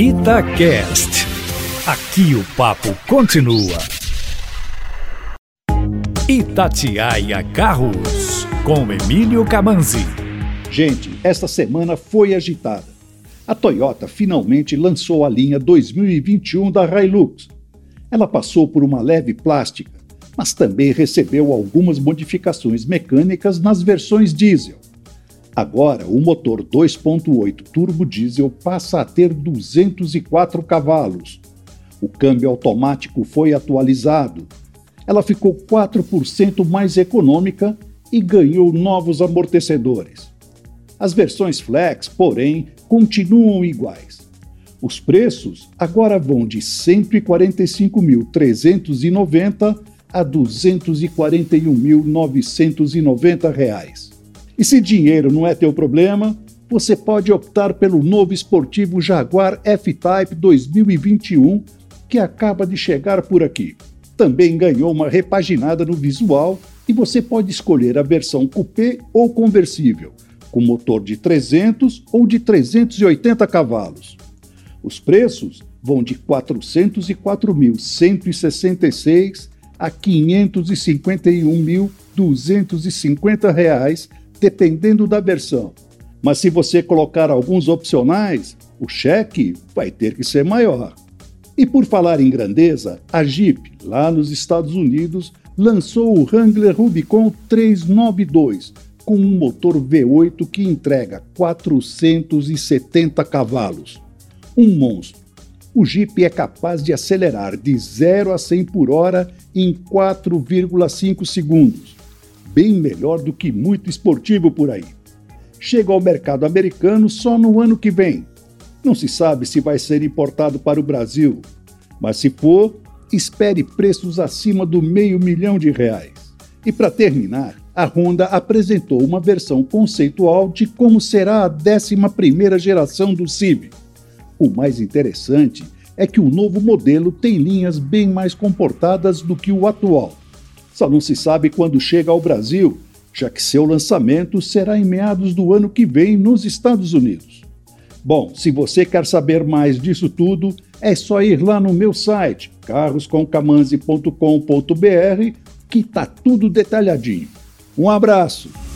Itacast. Aqui o papo continua. Itatiaia Carros, com Emílio Camanzi. Gente, esta semana foi agitada. A Toyota finalmente lançou a linha 2021 da Hilux. Ela passou por uma leve plástica, mas também recebeu algumas modificações mecânicas nas versões diesel. Agora, o motor 2.8 turbo diesel passa a ter 204 cavalos. O câmbio automático foi atualizado. Ela ficou 4% mais econômica e ganhou novos amortecedores. As versões Flex, porém, continuam iguais. Os preços agora vão de R$ 145.390 a R$ 241.990. E se dinheiro não é teu problema, você pode optar pelo novo esportivo Jaguar F-Type 2021 que acaba de chegar por aqui. Também ganhou uma repaginada no visual e você pode escolher a versão coupé ou conversível, com motor de 300 ou de 380 cavalos. Os preços vão de R$ 404.166 a R$ 551.250 dependendo da versão. Mas se você colocar alguns opcionais, o cheque vai ter que ser maior. E por falar em grandeza, a Jeep, lá nos Estados Unidos, lançou o Wrangler Rubicon 392, com um motor V8 que entrega 470 cavalos. Um monstro. O Jeep é capaz de acelerar de 0 a 100 por hora em 4,5 segundos bem melhor do que muito esportivo por aí. Chega ao mercado americano só no ano que vem. Não se sabe se vai ser importado para o Brasil, mas se for, espere preços acima do meio milhão de reais. E para terminar, a Honda apresentou uma versão conceitual de como será a 11ª geração do Civic. O mais interessante é que o novo modelo tem linhas bem mais comportadas do que o atual só não se sabe quando chega ao Brasil, já que seu lançamento será em meados do ano que vem nos Estados Unidos. Bom, se você quer saber mais disso tudo, é só ir lá no meu site, carroscomcamanzi.com.br, que tá tudo detalhadinho. Um abraço!